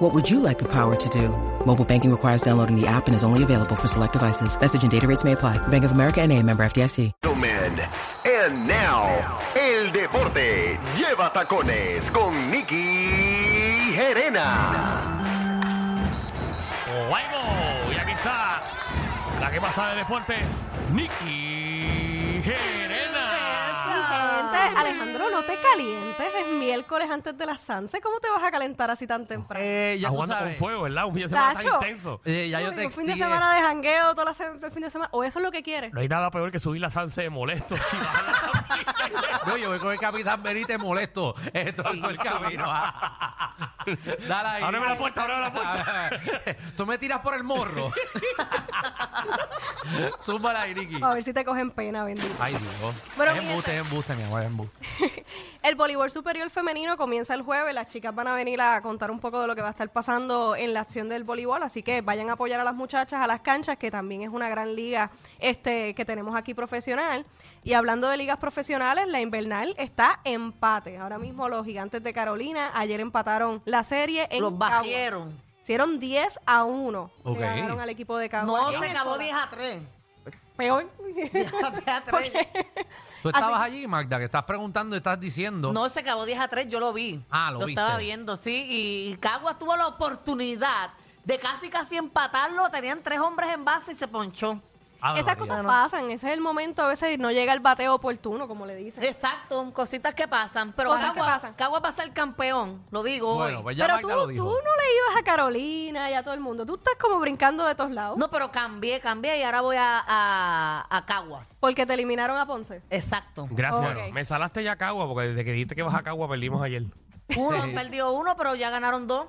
What would you like the power to do? Mobile banking requires downloading the app and is only available for select devices. Message and data rates may apply. Bank of America and a member FDIC. Gentlemen, And now, el deporte lleva tacones con Nicky Gerena. ¡Vamos! Y aquí está la que más sabe de deportes, Nicky Gerena. Alejandro, no te calientes. Es miércoles antes de las Sanse. ¿Cómo te vas a calentar así tan temprano? Eh, ya Está tú jugando con sabes. fuego, ¿verdad? Un fin de semana tan Tacho. intenso. Eh, ya yo Uy, te un fin de semana de jangueo toda la se- el fin de semana. O eso es lo que quieres. No hay nada peor que subir la salsa de molesto. y bajarla también. No, yo voy con el capitán Benítez molesto. Esto es todo el camino. Dale ahí. Ábreme la puerta, ábreme la puerta. Tú me tiras por el morro. Zúmbala ahí, Nicky. A ver si te cogen pena, bendito. Ay, Dios. Bueno, es mi embuste, es embuste, mi amor, es embuste. El voleibol superior femenino comienza el jueves. Las chicas van a venir a contar un poco de lo que va a estar pasando en la acción del voleibol. Así que vayan a apoyar a las muchachas a las canchas, que también es una gran liga este, que tenemos aquí profesional. Y hablando de ligas profesionales, la invernal está empate. Ahora mismo los gigantes de Carolina ayer empataron la serie en Los bajaron. Hicieron 10 a 1. Ok. Le ganaron al equipo de Cagua. No, En se el acabó soda. 10 a 3. Peor. 10 a 3. Tú estabas allí, Magda, que estás preguntando y estás diciendo. No, se acabó 10 a 3, yo lo vi. Ah, lo estaba viste. viendo, sí. Y, y Caguas tuvo la oportunidad de casi casi empatarlo. Tenían tres hombres en base y se ponchó. Ave Esas cosas pasan. Ese es el momento. A veces no llega el bateo oportuno, como le dicen. Exacto, cositas que pasan. Pero Cosas que Caguas, pasan. Caguas va a ser campeón, lo digo Bueno, hoy. pues ya Pero tú, lo tú no le ibas a Carolina y a todo el mundo. Tú estás como brincando de todos lados. No, pero cambié, cambié y ahora voy a, a, a Caguas. Porque te eliminaron a Ponce. Exacto. Gracias. Ok. Me salaste ya Cagua, porque desde que dijiste que vas a Cagua perdimos ayer. Uno perdió uno, pero ya ganaron dos.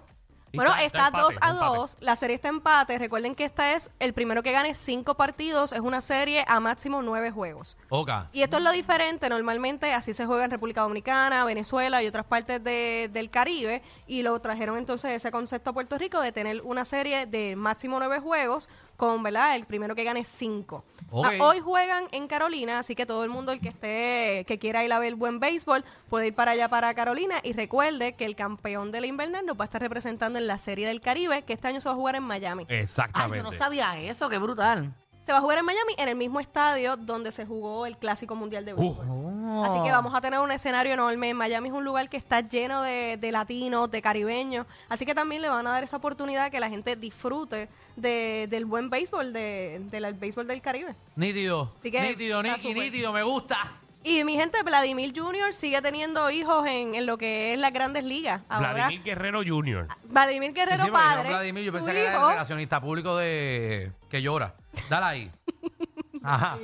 Bueno, está- está está 2 a empate, 2. La serie está empate. Recuerden que esta es el primero que gane cinco partidos. Es una serie a máximo nueve juegos. Oca. Y esto es lo diferente. Normalmente así se juega en República Dominicana, Venezuela y otras partes de- del Caribe. Y lo trajeron entonces ese concepto a Puerto Rico de tener una serie de máximo nueve juegos con, ¿verdad? El primero que gane cinco. Ok. Ah, hoy juegan en Carolina, así que todo el mundo el que esté, que quiera ir a ver buen béisbol, puede ir para allá para Carolina. Y recuerde que el campeón de la invernal nos va a estar representando en la Serie del Caribe, que este año se va a jugar en Miami. Ay, Exactamente. yo no sabía eso, qué brutal. Se va a jugar en Miami en el mismo estadio donde se jugó el Clásico Mundial de Béisbol. Oh. Así que vamos a tener un escenario enorme. Miami es un lugar que está lleno de, de latinos, de caribeños. Así que también le van a dar esa oportunidad que la gente disfrute de- del buen béisbol, de- del béisbol del Caribe. Nítido. Así que nítido, súper. nítido, me gusta. Y mi gente, Vladimir Jr. sigue teniendo hijos en, en lo que es las grandes ligas. Ahora, Vladimir Guerrero Jr. Vladimir Sí, Guerrero sí, porque yo, padre. Vladimir, yo su pensé que era el hijo- relacionista público de que llora. Dale ahí. Ajá.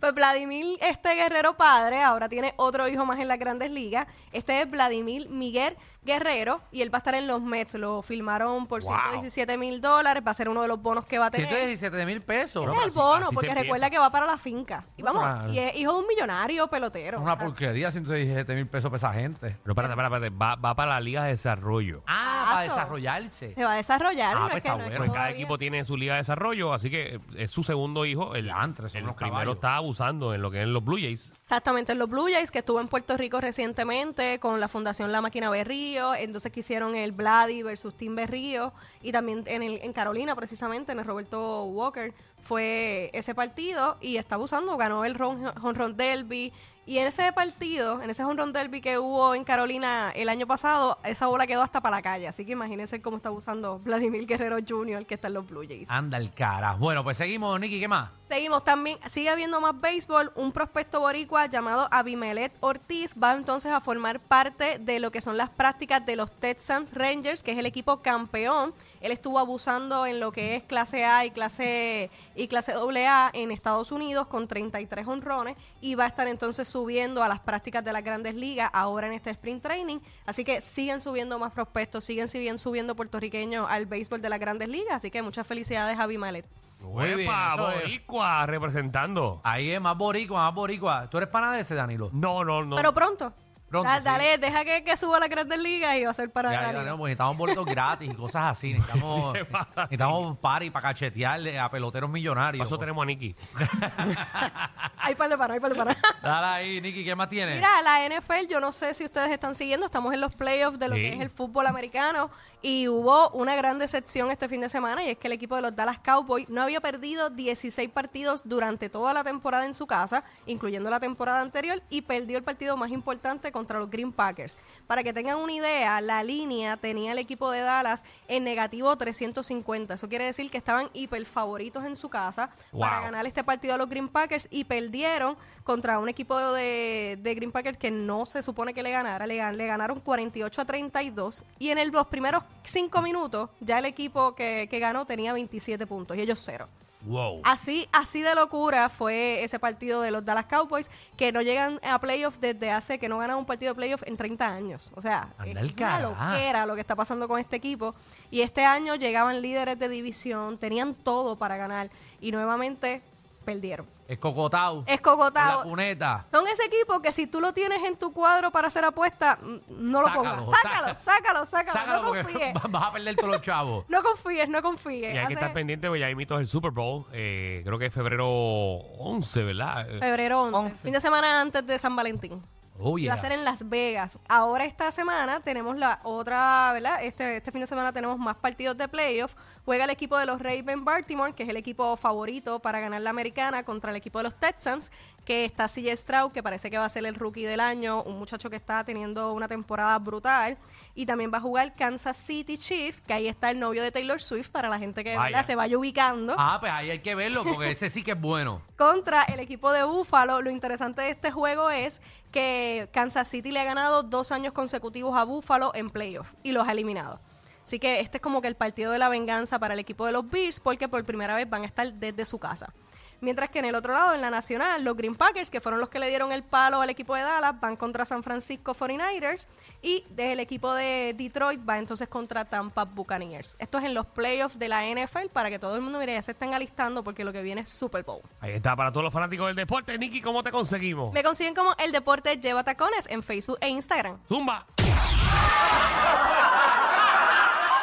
Pues Vladimir, este guerrero padre, ahora tiene otro hijo más en las grandes ligas. Este es Vladimir Miguel Guerrero y él va a estar en los Mets. Lo filmaron por Wow. 117 mil dólares. Va a ser uno de los bonos que va a tener. 117 mil pesos. Ese es el bono, así se porque empieza. recuerda que va para la finca. Y vamos, Ah. y es hijo de un millonario pelotero. Una porquería, 117 mil pesos para esa gente. Pero espérate, espérate, espérate. Va, va para la Liga de Desarrollo. Ah, para Exacto. desarrollarse. Se va a desarrollar. Ah, no pues es que está no es bueno. Pues cada todavía- equipo tiene su Liga de Desarrollo, así que eh, es su segundo hijo. El, Diantre, son el unos primero caballos. está abusando en lo que es los Blue Jays. Exactamente, en los Blue Jays, que estuvo en Puerto Rico recientemente con la Fundación La Máquina Berrío, entonces que hicieron el Vladi versus Team Berrío, y también en, el, en Carolina, precisamente, en el Roberto Walker, fue ese partido, y está abusando, ganó el Honron Derby, y en ese partido, en ese Honron Derby que hubo en Carolina el año pasado, esa bola quedó hasta para la calle, así que imagínense cómo está abusando Vladimir Guerrero Jr., que está en los Blue Jays. Anda el cara. Bueno, pues seguimos, Nicky, ¿qué más? Seguimos también, sigue habiendo más béisbol. Un prospecto boricua llamado Abimelet Ortiz va entonces a formar parte de lo que son las prácticas de los Texans Rangers, que es el equipo campeón. Él estuvo abusando en lo que es clase A y clase y clase AA en Estados Unidos con 33 honrones y va a estar entonces subiendo a las prácticas de las grandes ligas ahora en este sprint training. Así que siguen subiendo más prospectos, siguen, siguen subiendo puertorriqueños al béisbol de las grandes ligas. Así que muchas felicidades a Abimelet. Muy bien. Boricua representando. Ahí es más boricua, más boricua. ¿Tú eres pana de ese, Danilo? No, no, no. Pero pronto. Pronto, Da- sí. dale, deja que, que suba la Grandes Ligas y va a ser para Ya, no, pues necesitamos boletos gratis y cosas así. Necesitamos, ¿Qué pasa aquí? necesitamos party para cachetearle a peloteros millonarios. Por eso tenemos a Nicky. Hay par de para, hay par de para. Dale ahí, Nicky, ¿qué más tienes? Mira, la NFL, yo no sé si ustedes están siguiendo, estamos en los playoffs de lo Sí. que es el fútbol americano y hubo una gran decepción este fin de semana y es que el equipo de los Dallas Cowboys no había perdido 16 partidos durante toda la temporada en su casa, incluyendo la temporada anterior, y perdió el partido más importante contra los Green Packers. Para que tengan una idea, la línea tenía el equipo de Dallas en negativo 350. Eso quiere decir que estaban hiper favoritos en su casa para ganar este partido a los Green Packers y perdieron contra un equipo de, de Green Packers que no se supone que le ganara. Le, le ganaron 48 a 32 y en el- los primeros cinco minutos ya el equipo que, que ganó tenía 27 puntos y ellos cero. Wow. Así, así de locura fue ese partido de los Dallas Cowboys que no llegan a playoffs desde hace que no ganan un partido de playoff en 30 años. O sea, es una loquera lo que está pasando con este equipo. Y este año llegaban líderes de división, tenían todo para ganar y nuevamente perdieron. Es Cocotao. Es Cogotao. La cuneta. Son ese equipo que si tú lo tienes en tu cuadro para hacer apuesta, mm, no lo Sácalo, pongas. Sácalo, sácalo, sácalo. Sácalo no confíes. vas a perder todos los chavos. No confíes, no confíes. Y hay que estar pendiente, porque ya imito el Super Bowl. eh, creo que es febrero 11, ¿verdad? Eh, Febrero 11, 11. Fin de semana antes de San Valentín. Oh, Y va a ser en Las Vegas. Ahora esta semana tenemos la otra, ¿verdad? Este, este fin de semana tenemos más partidos de playoff. Juega el equipo de los Ravens Baltimore, que es el equipo favorito para ganar la americana, contra el equipo de los Texans, que está CJ Stroud, que parece que va a ser el rookie del año, un muchacho que está teniendo una temporada brutal. Y también va a jugar Kansas City Chief, que ahí está el novio de Taylor Swift, para la gente que Vaya. se vaya ubicando Ah, pues ahí hay que verlo porque ese sí que es bueno. contra el equipo de Búfalo. Lo interesante de este juego es que Kansas City le ha ganado dos años consecutivos a Búfalo en playoff y los ha eliminado. Así que este es como que el partido de la venganza para el equipo de los Bills porque por primera vez van a estar desde su casa. Mientras que en el otro lado, en la nacional, los Green Packers, que fueron los que le dieron el palo al equipo de Dallas, van contra San Francisco 49ers y el equipo de Detroit va entonces contra Tampa Buccaneers. Esto es en los playoffs de la NFL para que todo el mundo mire, ya se estén alistando porque lo que viene es Super Bowl. Ahí está, para todos los fanáticos del deporte. Nicky, ¿cómo te conseguimos? Me consiguen como El Deporte Lleva Tacones en Facebook e Instagram. Zumba.